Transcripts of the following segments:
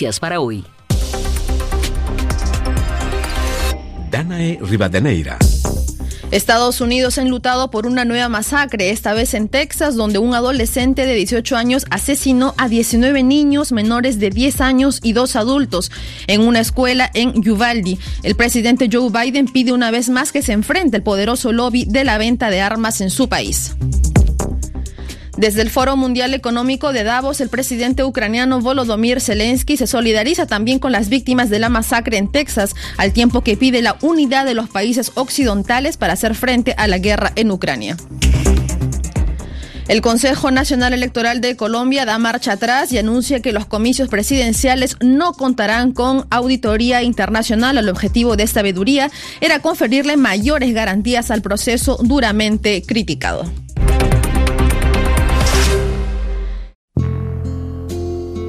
Noticias para hoy. Danae Rivadeneira. Estados Unidos ha enlutado por una nueva masacre, esta vez en Texas, donde un adolescente de 18 años asesinó a 19 niños menores de 10 años y dos adultos en una escuela en Uvalde. El presidente Joe Biden pide una vez más que se enfrente el poderoso lobby de la venta de armas en su país. Desde el Foro Mundial Económico de Davos, el presidente ucraniano Volodymyr Zelensky se solidariza también con las víctimas de la masacre en Texas, al tiempo que pide la unidad de los países occidentales para hacer frente a la guerra en Ucrania. El Consejo Nacional Electoral de Colombia da marcha atrás y anuncia que los comicios presidenciales no contarán con auditoría internacional. El objetivo de esta veeduría era conferirle mayores garantías al proceso duramente criticado.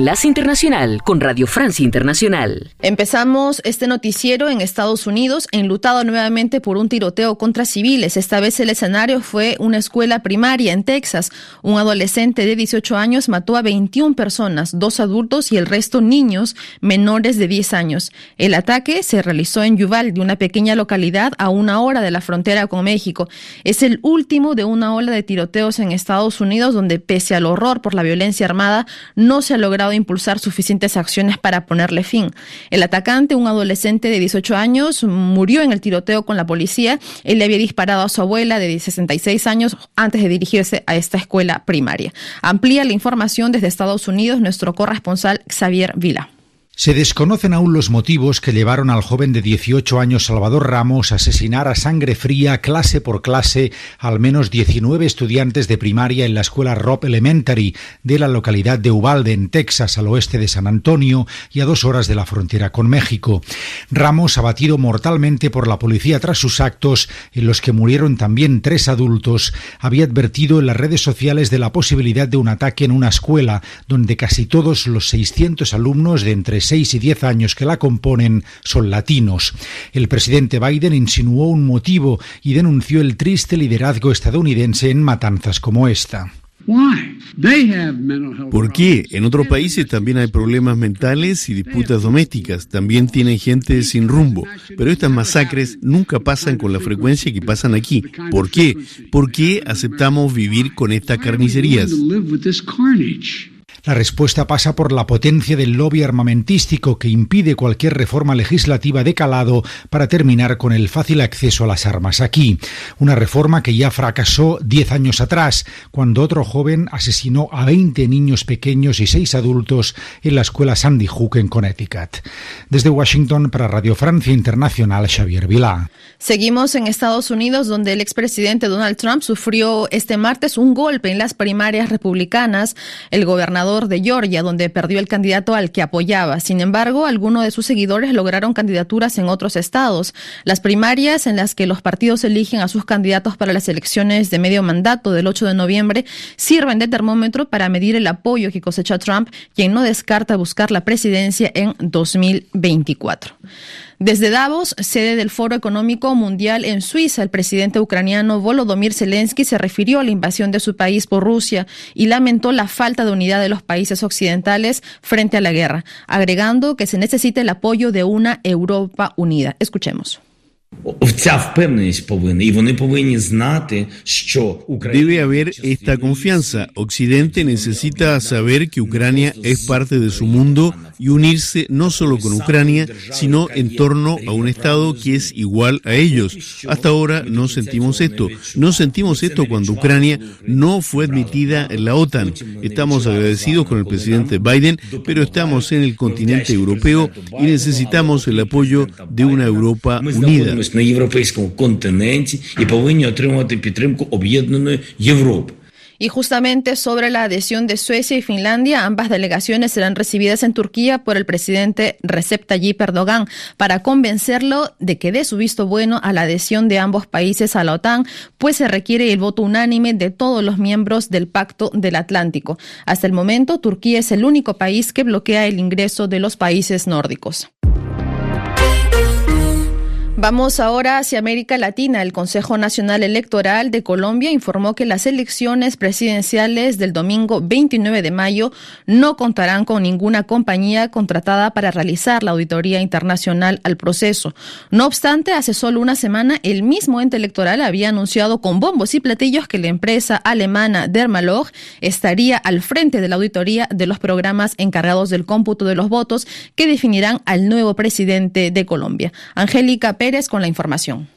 Enlace Internacional con Radio Francia Internacional. Empezamos este noticiero en Estados Unidos, enlutado nuevamente por un tiroteo contra civiles. Esta vez el escenario fue una escuela primaria en Texas. Un adolescente de 18 años mató a 21 personas, dos adultos y el resto niños menores de 10 años. El ataque se realizó en Uvalde, una pequeña localidad a una hora de la frontera con México. Es el último de una ola de tiroteos en Estados Unidos donde, pese al horror por la violencia armada, no se ha logrado impulsar suficientes acciones para ponerle fin. El atacante, un adolescente de 18 años, murió en el tiroteo con la policía. Él le había disparado a su abuela de 66 años antes de dirigirse a esta escuela primaria. Amplía la información desde Estados Unidos nuestro corresponsal Xavier Vila. Se desconocen aún los motivos que llevaron al joven de 18 años Salvador Ramos a asesinar a sangre fría, clase por clase, al menos 19 estudiantes de primaria en la escuela Robb Elementary de la localidad de Uvalde, en Texas, al oeste de San Antonio y a dos horas de la frontera con México. Ramos, abatido mortalmente por la policía tras sus actos, en los que murieron también tres adultos, había advertido en las redes sociales de la posibilidad de un ataque en una escuela donde casi todos los 600 alumnos de entre 6 y 10 años que la componen son latinos. El presidente Biden insinuó un motivo y denunció el triste liderazgo estadounidense en matanzas como esta. ¿Por qué? En otros países también hay problemas mentales y disputas domésticas. También tienen gente sin rumbo. Pero estas masacres nunca pasan con la frecuencia que pasan aquí. ¿Por qué? ¿Por qué aceptamos vivir con estas carnicerías? La respuesta pasa por la potencia del lobby armamentístico que impide cualquier reforma legislativa de calado para terminar con el fácil acceso a las armas aquí. Una reforma que ya fracasó diez años atrás, cuando otro joven asesinó a 20 niños pequeños y seis adultos en la escuela Sandy Hook en Connecticut. Desde Washington para Radio Francia Internacional, Xavier Vilá. Seguimos en Estados Unidos, donde el expresidente Donald Trump sufrió este martes un golpe en las primarias republicanas. El gobernador de Georgia, donde perdió el candidato al que apoyaba. Sin embargo, algunos de sus seguidores lograron candidaturas en otros estados. Las primarias en las que los partidos eligen a sus candidatos para las elecciones de medio mandato del 8 de noviembre sirven de termómetro para medir el apoyo que cosecha Trump, quien no descarta buscar la presidencia en 2024. Desde Davos, sede del Foro Económico Mundial en Suiza, el presidente ucraniano Volodymyr Zelensky se refirió a la invasión de su país por Rusia y lamentó la falta de unidad de los países occidentales frente a la guerra, agregando que se necesita el apoyo de una Europa unida. Escuchemos. Debe haber esta confianza. Occidente necesita saber que Ucrania es parte de su mundo y unirse no solo con Ucrania, sino en torno a un Estado que es igual a ellos. Hasta ahora no sentimos esto. No sentimos esto cuando Ucrania no fue admitida en la OTAN. Estamos agradecidos con el presidente Biden, pero estamos en el continente europeo y necesitamos el apoyo de una Europa unida. Y justamente sobre la adhesión de Suecia y Finlandia, ambas delegaciones serán recibidas en Turquía por el presidente Recep Tayyip Erdogan para convencerlo de que dé su visto bueno a la adhesión de ambos países a la OTAN, pues se requiere el voto unánime de todos los miembros del Pacto del Atlántico. Hasta el momento, Turquía es el único país que bloquea el ingreso de los países nórdicos. Vamos ahora hacia América Latina. El Consejo Nacional Electoral de Colombia informó que las elecciones presidenciales del domingo 29 de mayo no contarán con ninguna compañía contratada para realizar la auditoría internacional al proceso. No obstante, hace solo una semana el mismo ente electoral había anunciado con bombos y platillos que la empresa alemana Dermalog estaría al frente de la auditoría de los programas encargados del cómputo de los votos que definirán al nuevo presidente de Colombia. Angélica Pérez con la información.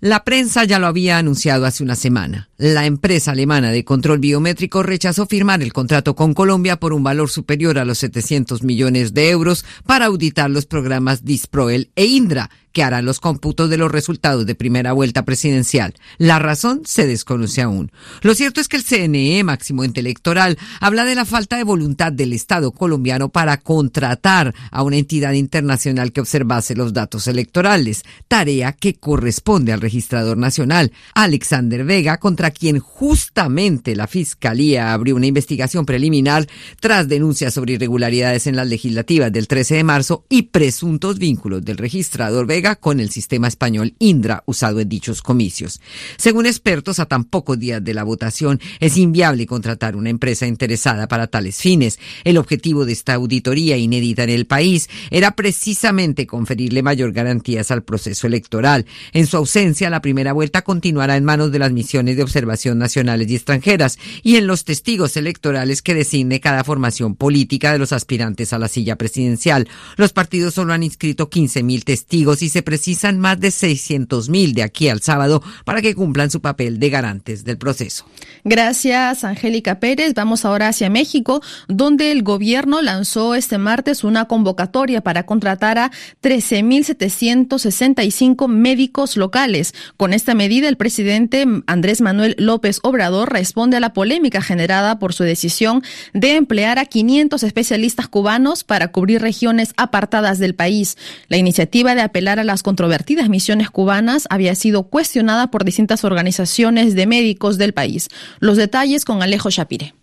La prensa ya lo había anunciado hace una semana. La empresa alemana de control biométrico rechazó firmar el contrato con Colombia por un valor superior a los 700 millones de euros para auditar los programas Disproel e Indra, que harán los cómputos de los resultados de primera vuelta presidencial. La razón se desconoce aún. Lo cierto es que el CNE, máximo intelectoral, habla de la falta de voluntad del Estado colombiano para contratar a una entidad internacional que observase los datos electorales, tarea que corresponde al registrador nacional, Alexander Vega, contra quien justamente la Fiscalía abrió una investigación preliminar tras denuncias sobre irregularidades en las legislativas del 13 de marzo y presuntos vínculos del registrador Vega con el sistema español Indra usado en dichos comicios. Según expertos, a tan pocos días de la votación es inviable contratar una empresa interesada para tales fines. El objetivo de esta auditoría inédita en el país era precisamente conferirle mayor garantías al proceso electoral. En su ausencia, la primera vuelta continuará en manos de las misiones de observación nacionales y extranjeras y en los testigos electorales que designe cada formación política de los aspirantes a la silla presidencial. Los partidos solo han inscrito 15.000 testigos y se precisan más de 600 mil de aquí al sábado para que cumplan su papel de garantes del proceso. Gracias, Angélica Pérez. Vamos ahora hacia México, donde el gobierno lanzó este martes una convocatoria para contratar a 13.765 médicos locales. Con esta medida, el presidente Andrés Manuel López Obrador responde a la polémica generada por su decisión de emplear a 500 especialistas cubanos para cubrir regiones apartadas del país. La iniciativa de apelar las controvertidas misiones cubanas había sido cuestionada por distintas organizaciones de médicos del país. Los detalles con Alejo Shapire.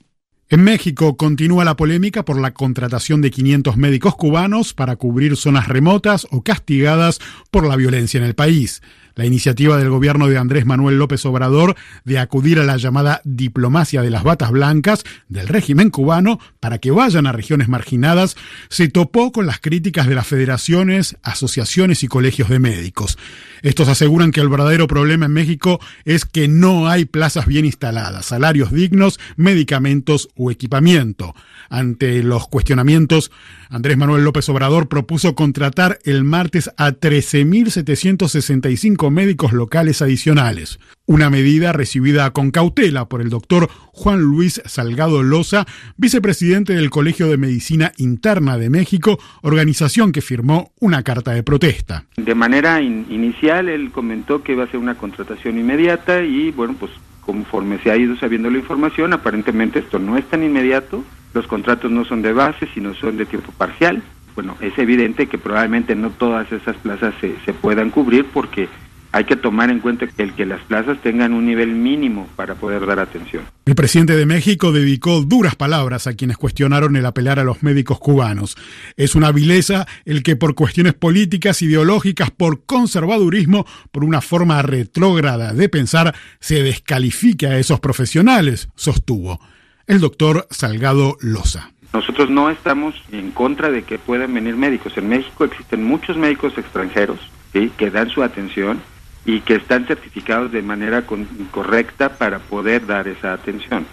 En México continúa la polémica por la contratación de 500 médicos cubanos para cubrir zonas remotas o castigadas por la violencia en el país. La iniciativa del gobierno de Andrés Manuel López Obrador de acudir a la llamada diplomacia de las batas blancas del régimen cubano para que vayan a regiones marginadas se topó con las críticas de las federaciones, asociaciones y colegios de médicos. Estos aseguran que el verdadero problema en México es que no hay plazas bien instaladas, salarios dignos, medicamentos o equipamiento. Ante los cuestionamientos, Andrés Manuel López Obrador propuso contratar el martes a 13.765 médicos locales adicionales, una medida recibida con cautela por el doctor Juan Luis Salgado Loza, vicepresidente del Colegio de Medicina Interna de México, organización que firmó una carta de protesta. De manera inicial, él comentó que iba a ser una contratación inmediata y, bueno, pues conforme se ha ido sabiendo la información, aparentemente esto no es tan inmediato, los contratos no son de base, sino son de tiempo parcial. Bueno, es evidente que probablemente no todas esas plazas se, se puedan cubrir porque hay que tomar en cuenta el que las plazas tengan un nivel mínimo para poder dar atención. El presidente de México dedicó duras palabras a quienes cuestionaron el apelar a los médicos cubanos. Es una vileza el que por cuestiones políticas, ideológicas, por conservadurismo, por una forma retrógrada de pensar, se descalifique a esos profesionales, sostuvo el doctor Salgado Loza. Nosotros no estamos en contra de que puedan venir médicos. En México existen muchos médicos extranjeros que dan su atención y que están certificados de manera correcta para poder dar esa atención.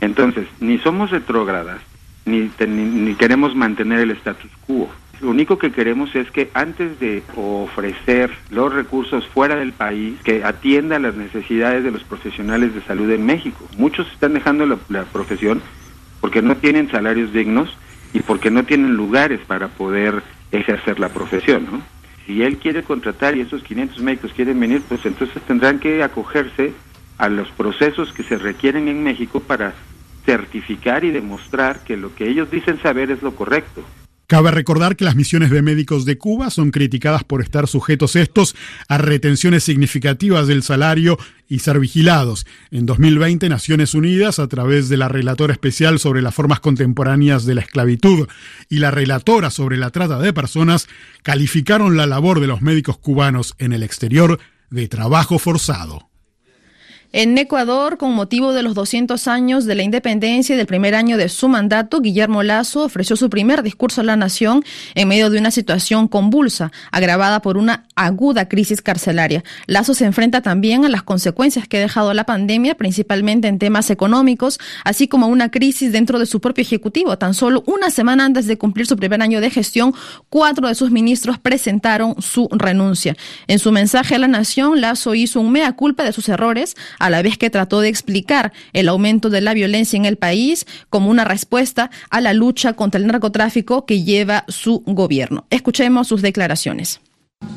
Entonces, ni somos retrógradas, ni, ni, queremos mantener el status quo. Lo único que queremos es que antes de ofrecer los recursos fuera del país, que atienda las necesidades de los profesionales de salud en México. Muchos están dejando la profesión porque no tienen salarios dignos y porque no tienen lugares para poder ejercer la profesión, ¿no? Si él quiere contratar y esos 500 médicos quieren venir, pues entonces tendrán que acogerse a los procesos que se requieren en México para certificar y demostrar que lo que ellos dicen saber es lo correcto. Cabe recordar que las misiones de médicos de Cuba son criticadas por estar sujetos estos a retenciones significativas del salario y ser vigilados. En 2020, Naciones Unidas, a través de la relatora especial sobre las formas contemporáneas de la esclavitud y la relatora sobre la trata de personas, calificaron la labor de los médicos cubanos en el exterior de trabajo forzado. En Ecuador, con motivo de los 200 años de la independencia y del primer año de su mandato, Guillermo Lazo ofreció su primer discurso a la nación en medio de una situación convulsa, agravada por una aguda crisis carcelaria. Lazo se enfrenta también a las consecuencias que ha dejado la pandemia, principalmente en temas económicos, así como una crisis dentro de su propio ejecutivo. Tan solo una semana antes de cumplir su primer año de gestión, cuatro de sus ministros presentaron su renuncia. En su mensaje a la nación, Lazo hizo un mea culpa de sus errores, a la vez que trató de explicar el aumento de la violencia en el país como una respuesta a la lucha contra el narcotráfico que lleva su gobierno. Escuchemos sus declaraciones.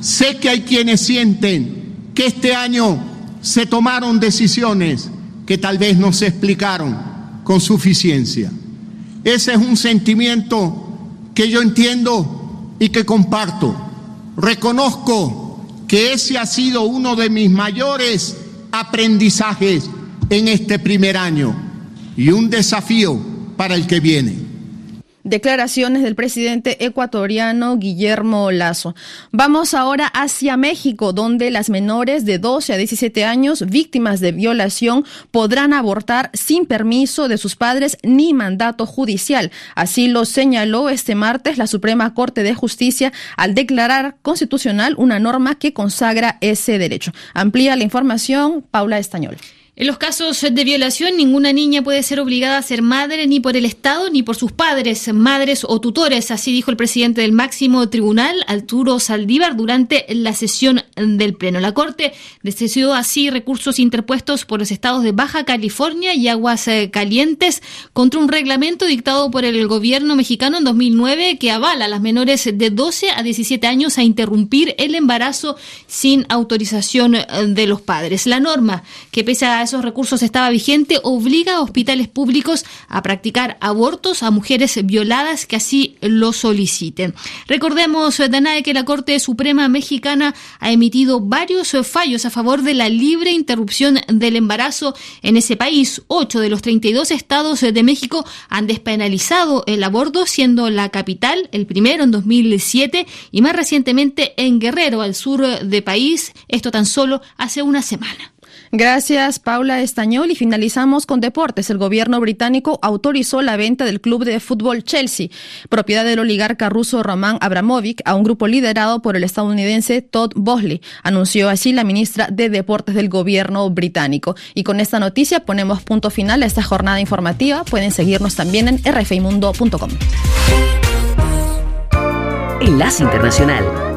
Sé que hay quienes sienten que este año se tomaron decisiones que tal vez no se explicaron con suficiencia. Ese es un sentimiento que yo entiendo y que comparto. Reconozco que ese ha sido uno de mis mayores aprendizajes en este primer año y un desafío para el que viene. Declaraciones del presidente ecuatoriano Guillermo Lazo. Vamos ahora hacia México, donde las menores de 12 a 17 años víctimas de violación podrán abortar sin permiso de sus padres ni mandato judicial. Así lo señaló este martes la Suprema Corte de Justicia al declarar constitucional una norma que consagra ese derecho. Amplía la información Paula Estañol. En los casos de violación, ninguna niña puede ser obligada a ser madre ni por el Estado ni por sus padres, madres o tutores, así dijo el presidente del máximo tribunal, Arturo Saldívar, durante la sesión del Pleno. La Corte decidió así recursos interpuestos por los estados de Baja California y Aguas eh, Calientes contra un reglamento dictado por el gobierno mexicano en 2009 que avala a las menores de 12 a 17 años a interrumpir el embarazo sin autorización eh, de los padres. La norma, que pese a escasos recursos estaba vigente, obliga a hospitales públicos a practicar abortos a mujeres violadas que así lo soliciten. Recordemos, Danae, que la Corte Suprema Mexicana ha emitido varios fallos a favor de la libre interrupción del embarazo en ese país. Ocho de los 32 estados de México han despenalizado el aborto, siendo la capital el primero en 2007 y más recientemente en Guerrero, al sur de país, esto tan solo hace una semana. Gracias, Paula Estañol. Y finalizamos con deportes. El gobierno británico autorizó la venta del club de fútbol Chelsea, propiedad del oligarca ruso Roman Abramovich, a un grupo liderado por el estadounidense Todd Bosley. Anunció así la ministra de Deportes del gobierno británico. Y con esta noticia ponemos punto final a esta jornada informativa. Pueden seguirnos también en rfimundo.com. Enlace Internacional.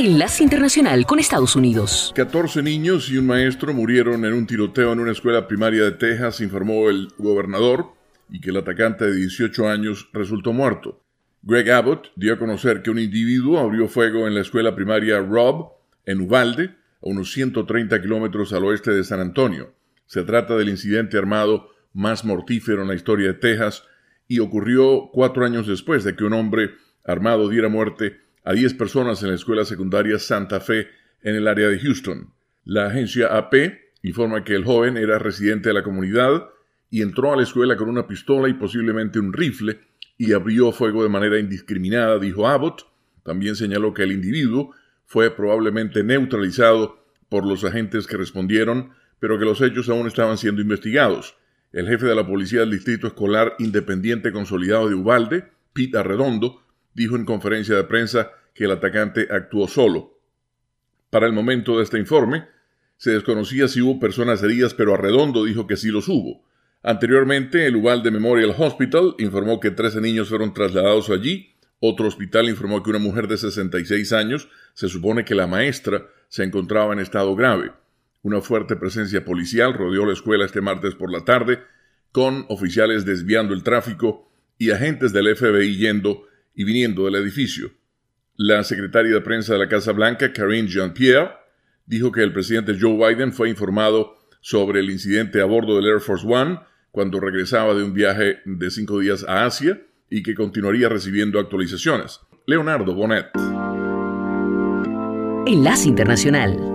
Enlace Internacional con Estados Unidos. 14 niños y un maestro murieron en un tiroteo en una escuela primaria de Texas, informó el gobernador, y que el atacante de 18 años resultó muerto. Greg Abbott dio a conocer que un individuo abrió fuego en la escuela primaria Rob, en Uvalde, a unos 130 kilómetros al oeste de San Antonio. Se trata del incidente armado más mortífero en la historia de Texas y ocurrió cuatro años después de que un hombre armado diera muerte a 10 personas en la escuela secundaria Santa Fe en el área de Houston. La agencia AP informa que el joven era residente de la comunidad y entró a la escuela con una pistola y posiblemente un rifle y abrió fuego de manera indiscriminada, dijo Abbott. También señaló que el individuo fue probablemente neutralizado por los agentes que respondieron, pero que los hechos aún estaban siendo investigados. El jefe de la policía del Distrito Escolar Independiente Consolidado de Ubalde, Pete Arredondo, dijo en conferencia de prensa que el atacante actuó solo. Para el momento de este informe, se desconocía si hubo personas heridas, pero Arredondo dijo que sí los hubo. Anteriormente, el Uvalde Memorial Hospital informó que 13 niños fueron trasladados allí. Otro hospital informó que una mujer de 66 años, se supone que la maestra, se encontraba en estado grave. Una fuerte presencia policial rodeó la escuela este martes por la tarde, con oficiales desviando el tráfico y agentes del FBI yendo y viniendo del edificio. La secretaria de prensa de la Casa Blanca, Karine Jean-Pierre, dijo que el presidente Joe Biden fue informado sobre el incidente a bordo del Air Force One cuando regresaba de un viaje de cinco días a Asia y que continuaría recibiendo actualizaciones. Leonardo Bonet. Enlace Internacional.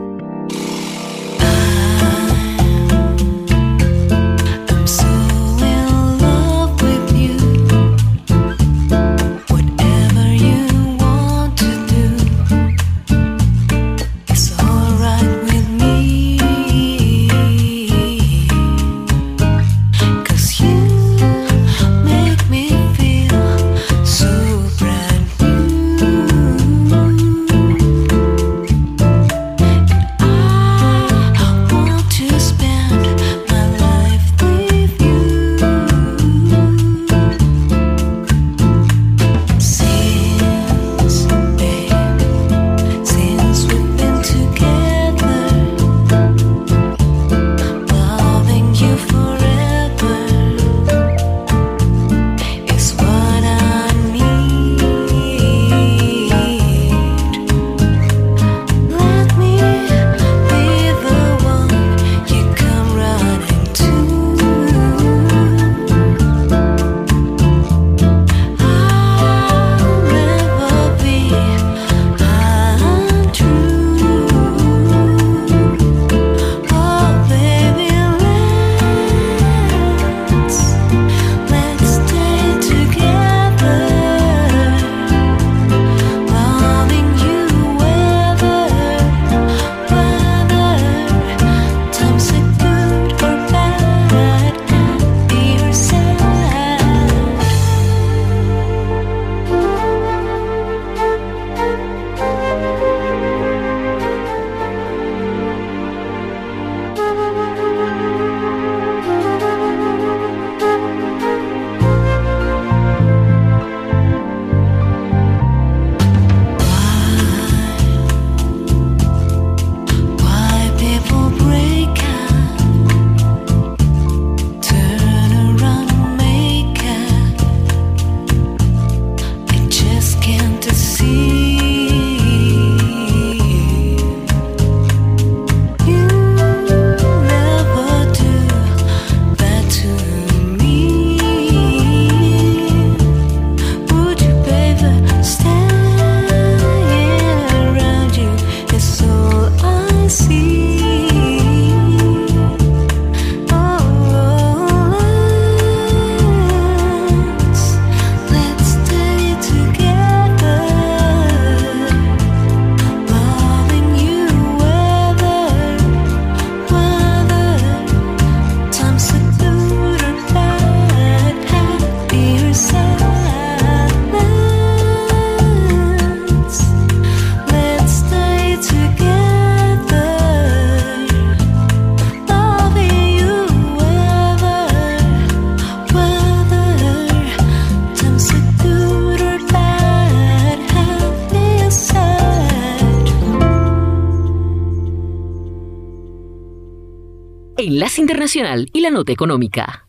Enlace Internacional y la Nota Económica.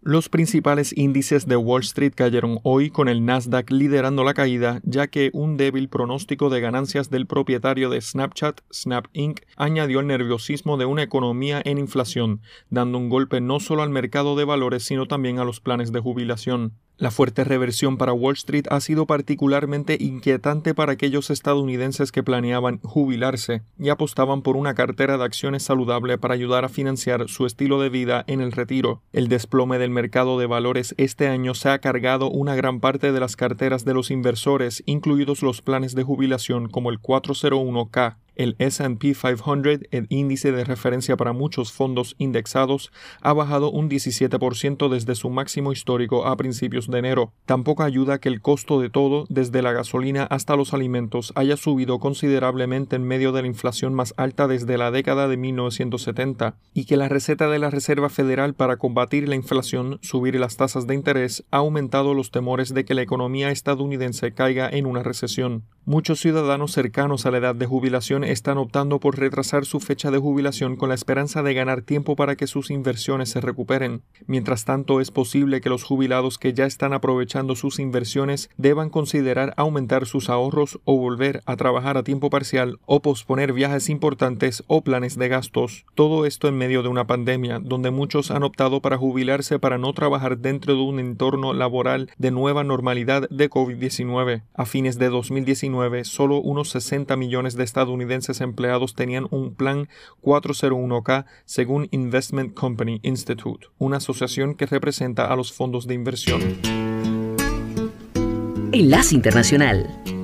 Los principales índices de Wall Street cayeron hoy con el Nasdaq liderando la caída, ya que un débil pronóstico de ganancias del propietario de Snapchat, Snap Inc., añadió el nerviosismo de una economía en inflación, dando un golpe no solo al mercado de valores, sino también a los planes de jubilación. La fuerte reversión para Wall Street ha sido particularmente inquietante para aquellos estadounidenses que planeaban jubilarse y apostaban por una cartera de acciones saludable para ayudar a financiar su estilo de vida en el retiro. El desplome del mercado de valores este año se ha cargado una gran parte de las carteras de los inversores, incluidos los planes de jubilación como el 401k. El SP 500, el índice de referencia para muchos fondos indexados, ha bajado un 17% desde su máximo histórico a principios de enero. Tampoco ayuda que el costo de todo, desde la gasolina hasta los alimentos, haya subido considerablemente en medio de la inflación más alta desde la década de 1970 y que la receta de la Reserva Federal para combatir la inflación, subir las tasas de interés, ha aumentado los temores de que la economía estadounidense caiga en una recesión. Muchos ciudadanos cercanos a la edad de jubilación están optando por retrasar su fecha de jubilación con la esperanza de ganar tiempo para que sus inversiones se recuperen. Mientras tanto, es posible que los jubilados que ya están aprovechando sus inversiones deban considerar aumentar sus ahorros o volver a trabajar a tiempo parcial o posponer viajes importantes o planes de gastos. Todo esto en medio de una pandemia, donde muchos han optado para jubilarse para no trabajar dentro de un entorno laboral de nueva normalidad de COVID-19. A fines de 2019, solo unos 60 millones de estadounidenses empleados tenían un plan 401k según Investment Company Institute, una asociación que representa a los fondos de inversión. Enlace Internacional.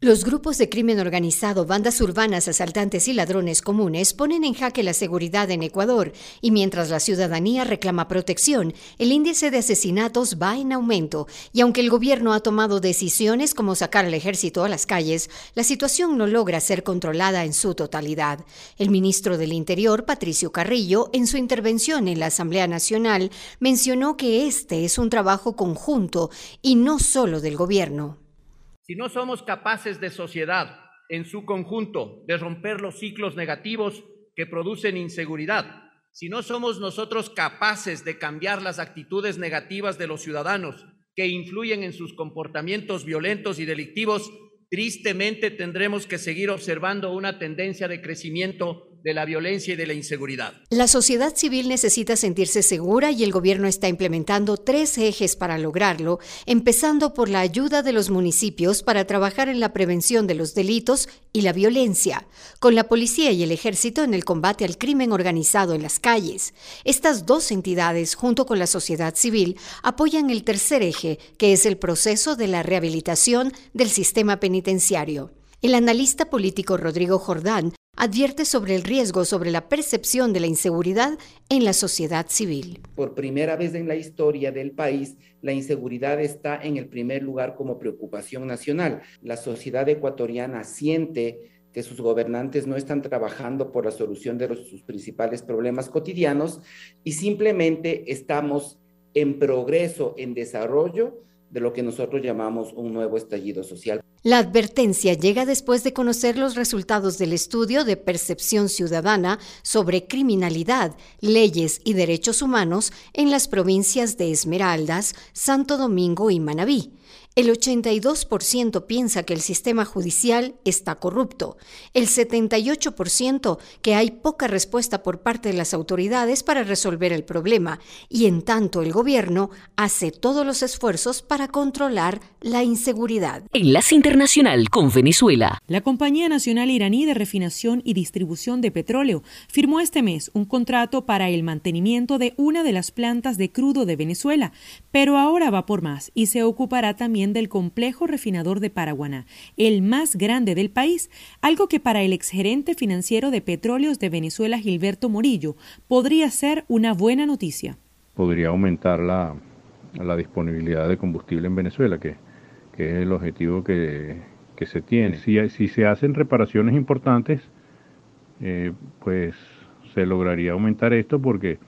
Los grupos de crimen organizado, bandas urbanas, asaltantes y ladrones comunes ponen en jaque la seguridad en Ecuador y mientras la ciudadanía reclama protección, el índice de asesinatos va en aumento y aunque el gobierno ha tomado decisiones como sacar al ejército a las calles, la situación no logra ser controlada en su totalidad. El ministro del Interior, Patricio Carrillo, en su intervención en la Asamblea Nacional, mencionó que este es un trabajo conjunto y no solo del gobierno. Si no somos capaces de sociedad en su conjunto de romper los ciclos negativos que producen inseguridad, si no somos nosotros capaces de cambiar las actitudes negativas de los ciudadanos que influyen en sus comportamientos violentos y delictivos, tristemente tendremos que seguir observando una tendencia de crecimiento de la violencia y de la inseguridad. La sociedad civil necesita sentirse segura y el gobierno está implementando tres ejes para lograrlo, empezando por la ayuda de los municipios para trabajar en la prevención de los delitos y la violencia, con la policía y el ejército en el combate al crimen organizado en las calles. Estas dos entidades, junto con la sociedad civil, apoyan el tercer eje, que es el proceso de la rehabilitación del sistema penitenciario. El analista político Rodrigo Jordán advierte sobre el riesgo sobre la percepción de la inseguridad en la sociedad civil. Por primera vez en la historia del país, la inseguridad está en el primer lugar como preocupación nacional. La sociedad ecuatoriana siente que sus gobernantes no están trabajando por la solución de sus principales problemas cotidianos y simplemente estamos en progreso, en desarrollo de lo que nosotros llamamos un nuevo estallido social. La advertencia llega después de conocer los resultados del estudio de percepción ciudadana sobre criminalidad, leyes y derechos humanos en las provincias de Esmeraldas, Santo Domingo y Manabí. El 82% piensa que el sistema judicial está corrupto, el 78% que hay poca respuesta por parte de las autoridades para resolver el problema y en tanto el gobierno hace todos los esfuerzos para controlar la inseguridad. Enlace Internacional con Venezuela. La Compañía Nacional Iraní de Refinación y Distribución de Petróleo firmó este mes un contrato para el mantenimiento de una de las plantas de crudo de Venezuela, pero ahora va por más y se ocupará también del complejo refinador de Paraguaná, el más grande del país, algo que para el exgerente financiero de Petróleos de Venezuela, Gilberto Morillo, podría ser una buena noticia. podría aumentar la, disponibilidad de combustible en Venezuela, que, es el objetivo que, se tiene. Si, si se hacen reparaciones importantes, eh, pues se lograría aumentar esto porque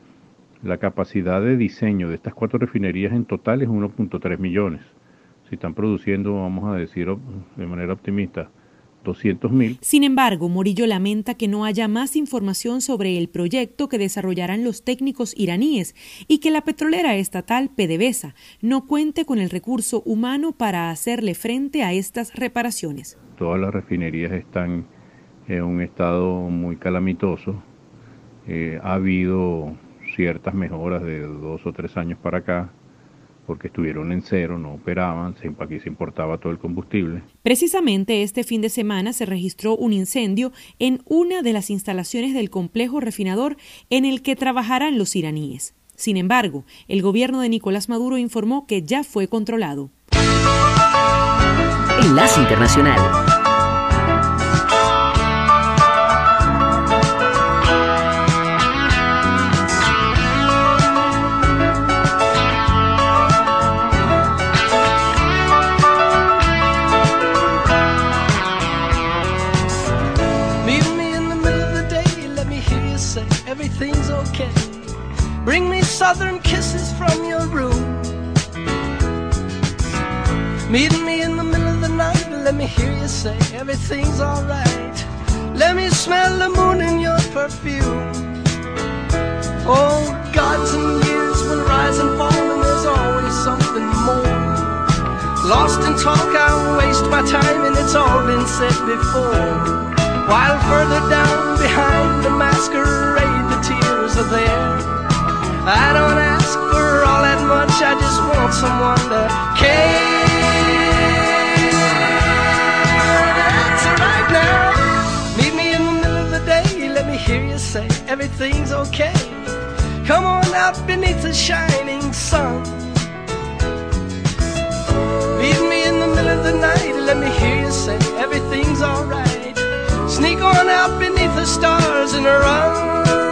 la capacidad de diseño de estas cuatro refinerías en total es 1.3 millones. Si están produciendo, vamos a decir de manera optimista, 200 mil, Sin embargo, Morillo lamenta que no haya más información sobre el proyecto que desarrollarán los técnicos iraníes y que la petrolera estatal PDVSA no cuente con el recurso humano para hacerle frente a estas reparaciones. todas las refinerías están en un estado muy calamitoso. Eh, ha habido ciertas mejoras de dos o tres años para acá, porque estuvieron en cero, no operaban, se, aquí se importaba todo el combustible. Precisamente este fin de semana se registró un incendio en una de las instalaciones del complejo refinador en el que trabajarán los iraníes. Sin embargo, el gobierno de Nicolás Maduro informó que ya fue controlado. Enlace Internacional. Meet me in the middle of the night. and Let me hear you say everything's alright. Let me smell the moon in your perfume. Oh, gods and years will rise and fall, and there's always something more. Lost in talk, I waste my time, and it's all been said before. While further down behind the masquerade, the tears are there. I don't ask for all that much, I just want someone to care. Everything's okay. Come on out beneath the shining sun. Meet me in the middle of the night, let me hear you say everything's alright. Sneak on out beneath the stars and run.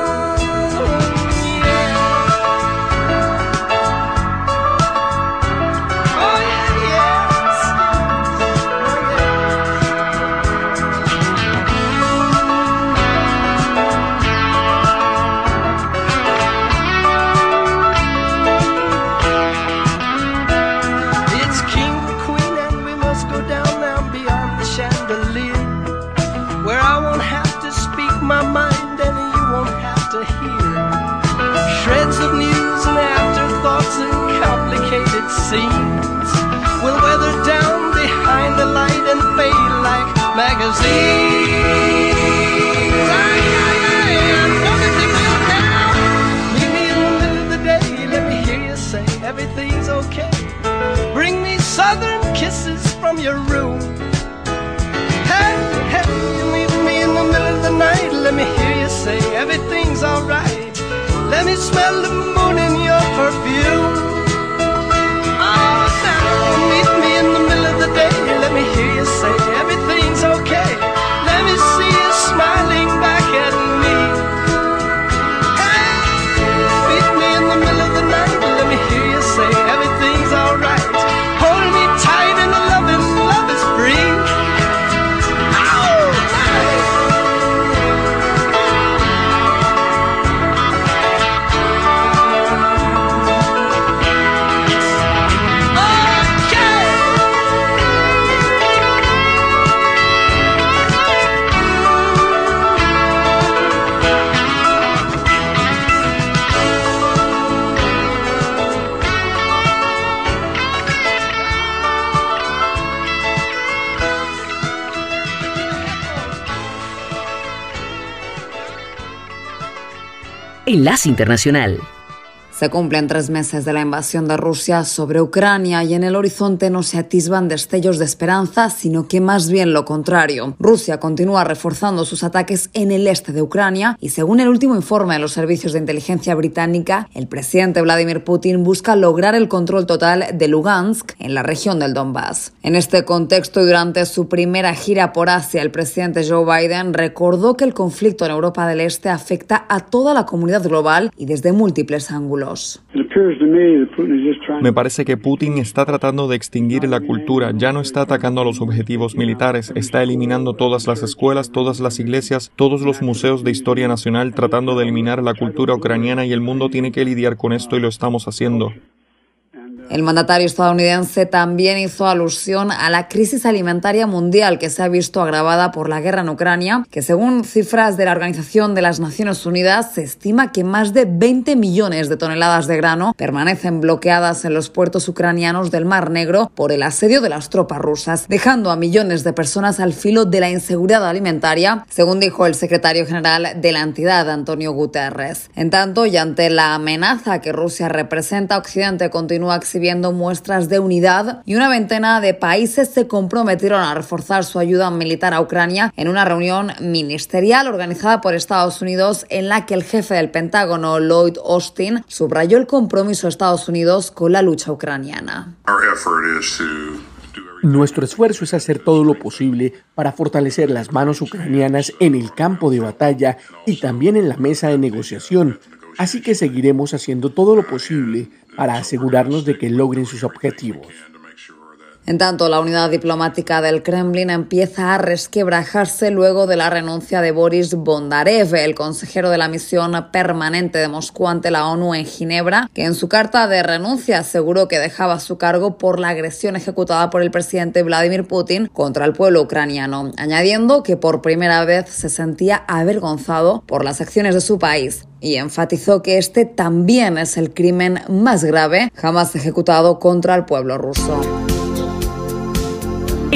Your room. Hey, hey, you meet me in the middle of the night. Let me hear you say everything's alright. Let me smell the moon in your perfume. Enlace Internacional. Se cumplen tres meses de la invasión de Rusia sobre Ucrania y en el horizonte no se atisban destellos de esperanza, sino que más bien lo contrario. Rusia continúa reforzando sus ataques en el este de Ucrania y según el último informe de los servicios de inteligencia británica, el presidente Vladimir Putin busca lograr el control total de Lugansk en la región del Donbass. En este contexto y durante su primera gira por Asia, el presidente Joe Biden recordó que el conflicto en Europa del Este afecta a toda la comunidad global y desde múltiples ángulos. Me parece que Putin está tratando de extinguir la cultura, ya no está atacando a los objetivos militares, está eliminando todas las escuelas, todas las iglesias, todos los museos de historia nacional, tratando de eliminar la cultura ucraniana y el mundo tiene que lidiar con esto y lo estamos haciendo. El mandatario estadounidense también hizo alusión a la crisis alimentaria mundial que se ha visto agravada por la guerra en Ucrania, que según cifras de la Organización de las Naciones Unidas se estima que más de 20 millones de toneladas de grano permanecen bloqueadas en los puertos ucranianos del Mar Negro por el asedio de las tropas rusas, dejando a millones de personas al filo de la inseguridad alimentaria, según dijo el secretario general de la entidad, Antonio Guterres. En tanto, y ante la amenaza que Rusia representa, Occidente continúa exhibiendo muestras de unidad y una veintena de países se comprometieron a reforzar su ayuda militar a Ucrania en una reunión ministerial organizada por Estados Unidos en la que el jefe del Pentágono, Lloyd Austin, subrayó el compromiso de Estados Unidos con la lucha ucraniana. Nuestro esfuerzo es hacer todo lo posible para fortalecer las manos ucranianas en el campo de batalla y también en la mesa de negociación, así que seguiremos haciendo todo lo posible para asegurarnos de que logren sus objetivos. En tanto, la unidad diplomática del Kremlin empieza a resquebrajarse luego de la renuncia de Boris Bondarev, el consejero de la misión permanente de Moscú ante la ONU en Ginebra, que en su carta de renuncia aseguró que dejaba su cargo por la agresión ejecutada por el presidente Vladimir Putin contra el pueblo ucraniano, añadiendo que por primera vez se sentía avergonzado por las acciones de su país y enfatizó que este también es el crimen más grave jamás ejecutado contra el pueblo ruso.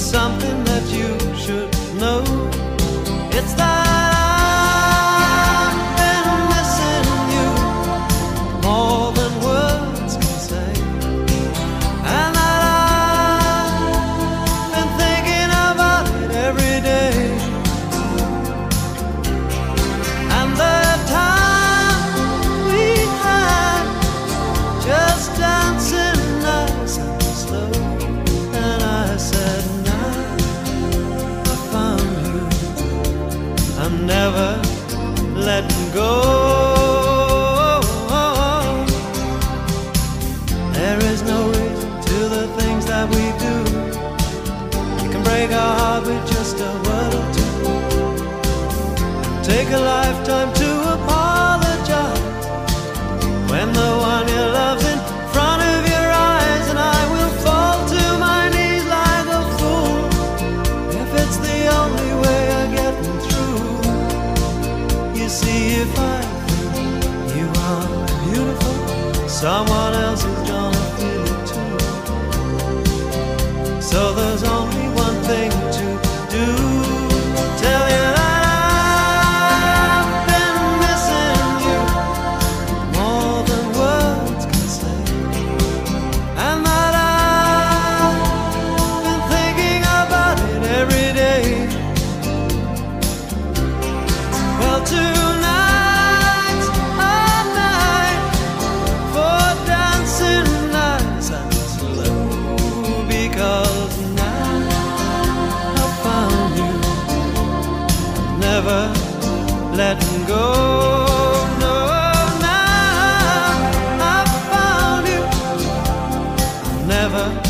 something that you should know. It's that Take a lifetime Never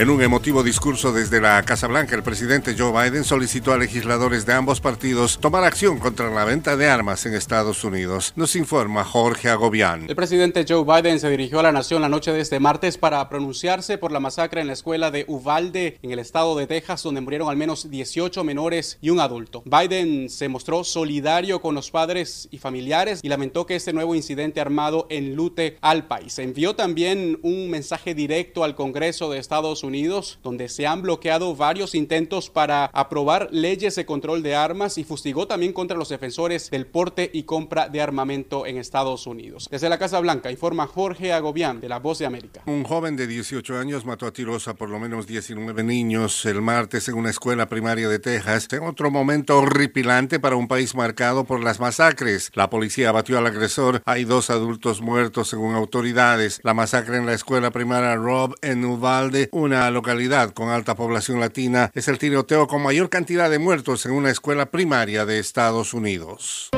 En un emotivo discurso desde la Casa Blanca, el presidente Joe Biden solicitó a legisladores de ambos partidos tomar acción contra la venta de armas en Estados Unidos. Nos informa Jorge Agobián. El presidente Joe Biden se dirigió a la nación la noche de este martes para pronunciarse por la masacre en la escuela de Uvalde, en el estado de Texas, donde murieron al menos 18 menores y un adulto. Biden se mostró solidario con los padres y familiares y lamentó que este nuevo incidente armado enlute al país. Envió también un mensaje directo al Congreso de Estados Unidos Unidos, donde se han bloqueado varios intentos para aprobar leyes de control de armas y fustigó también contra los defensores del porte y compra de armamento en Estados Unidos. Desde la Casa Blanca informa Jorge Agobián de La Voz de América. Un joven de 18 años mató a tiros a por lo menos 19 niños el martes en una escuela primaria de Texas, en otro momento horripilante para un país marcado por las masacres. La policía abatió al agresor. Hay dos adultos muertos según autoridades. La masacre en la escuela primaria Rob en Uvalde, una localidad con alta población latina, es el tiroteo con mayor cantidad de muertos en una escuela primaria de Estados Unidos.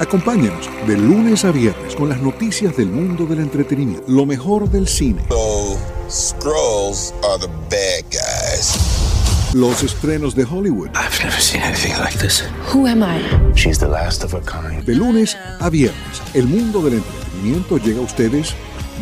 Acompáñenos de lunes a viernes con las noticias del mundo del entretenimiento, lo mejor del cine. Los estrenos de Hollywood. Who am I? She's the last of a kind. De lunes a viernes, el mundo del entretenimiento llega a ustedes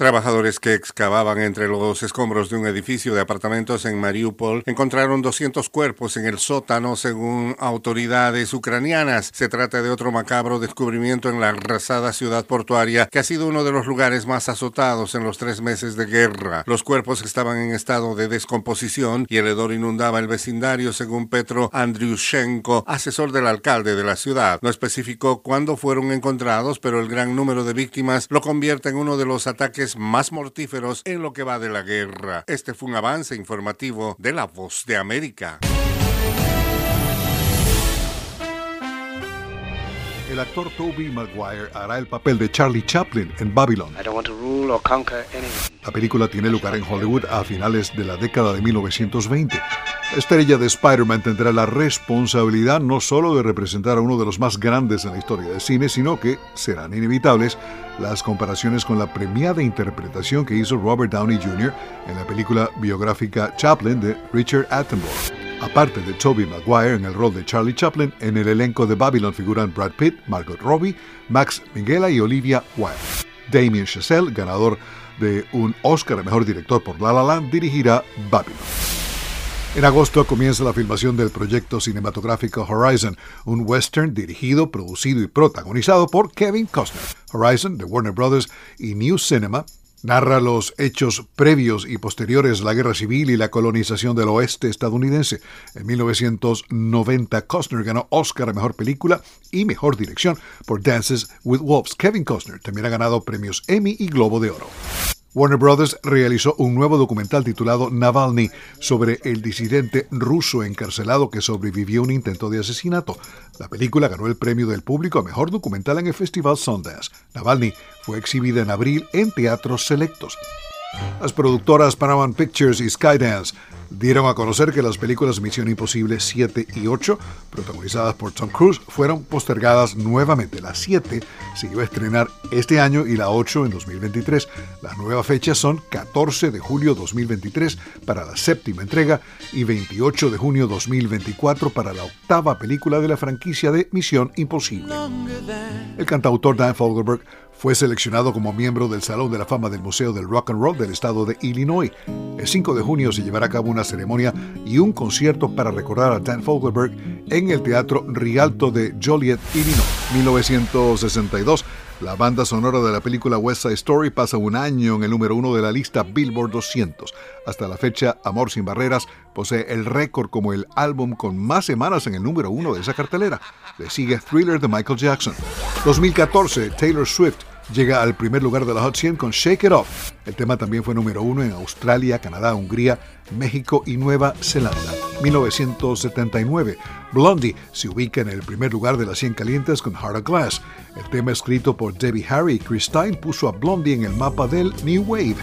Trabajadores que excavaban entre los escombros de un edificio de apartamentos en Mariupol encontraron 200 cuerpos en el sótano según autoridades ucranianas. Se trata de otro macabro descubrimiento en la arrasada ciudad portuaria que ha sido uno de los lugares más azotados en los tres meses de guerra. Los cuerpos estaban en estado de descomposición y el hedor inundaba el vecindario según Petro Andriushenko, asesor del alcalde de la ciudad. No especificó cuándo fueron encontrados, pero el gran número de víctimas lo convierte en uno de los ataques más mortíferos en lo que va de la guerra. Este fue un avance informativo de La Voz de América. El actor Toby Maguire hará el papel de Charlie Chaplin en Babylon. La película tiene lugar en Hollywood a finales de la década de 1920. La estrella de Spider-Man tendrá la responsabilidad no solo de representar a uno de los más grandes en la historia del cine, sino que serán inevitables las comparaciones con la premiada interpretación que hizo Robert Downey Jr. en la película biográfica Chaplin de Richard Attenborough. Aparte de Toby Maguire en el rol de Charlie Chaplin, en el elenco de Babylon figuran Brad Pitt, Margot Robbie, Max Minghella y Olivia Wilde. Damien Chazelle, ganador de un Oscar a Mejor Director por La La Land, dirigirá Babylon. En agosto comienza la filmación del proyecto cinematográfico Horizon, un western dirigido, producido y protagonizado por Kevin Costner. Horizon, de Warner Brothers y New Cinema, Narra los hechos previos y posteriores a la guerra civil y la colonización del oeste estadounidense. En 1990, Costner ganó Oscar a Mejor Película y Mejor Dirección por Dances with Wolves. Kevin Costner también ha ganado premios Emmy y Globo de Oro. Warner Brothers realizó un nuevo documental titulado Navalny sobre el disidente ruso encarcelado que sobrevivió a un intento de asesinato. La película ganó el premio del público a mejor documental en el Festival Sundance. Navalny fue exhibida en abril en teatros selectos. Las productoras Paramount Pictures y Skydance dieron a conocer que las películas Misión Imposible 7 y 8, protagonizadas por Tom Cruise, fueron postergadas nuevamente. La 7 se iba a estrenar este año y la 8 en 2023. Las nuevas fechas son 14 de julio 2023 para la séptima entrega y 28 de junio 2024 para la octava película de la franquicia de Misión Imposible. El cantautor Dan Fogelberg fue seleccionado como miembro del Salón de la Fama del Museo del Rock and Roll del estado de Illinois. El 5 de junio se llevará a cabo una ceremonia y un concierto para recordar a Dan Fogelberg en el Teatro Rialto de Joliet, Illinois. 1962. La banda sonora de la película West Side Story pasa un año en el número uno de la lista Billboard 200. Hasta la fecha, Amor sin Barreras posee el récord como el álbum con más semanas en el número uno de esa cartelera. Le sigue Thriller de Michael Jackson. 2014, Taylor Swift llega al primer lugar de la Hot 100 con Shake It Off. El tema también fue número uno en Australia, Canadá, Hungría, México y Nueva Zelanda. 1979, Blondie se ubica en el primer lugar de las 100 calientes con Heart of Glass. El tema escrito por Debbie Harry y Chris Stein puso a Blondie en el mapa del New Wave.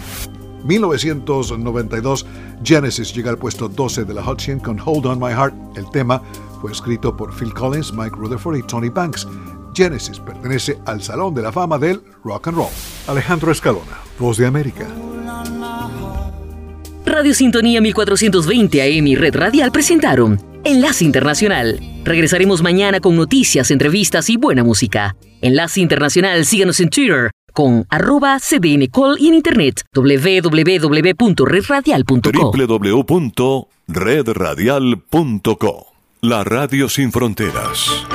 1992, Genesis llega al puesto 12 de la Hot 100 con Hold On My Heart. El tema fue escrito por Phil Collins, Mike Rutherford y Tony Banks. Genesis pertenece al Salón de la Fama del Rock and Roll. Alejandro Escalona, Voz de América. Radio Sintonía 1420 AM y Red Radial presentaron Enlace Internacional. Regresaremos mañana con noticias, entrevistas y buena música. Enlace Internacional, síganos en Twitter con arroba cdncall y en internet www.redradial.co www.redradial.co La Radio Sin Fronteras.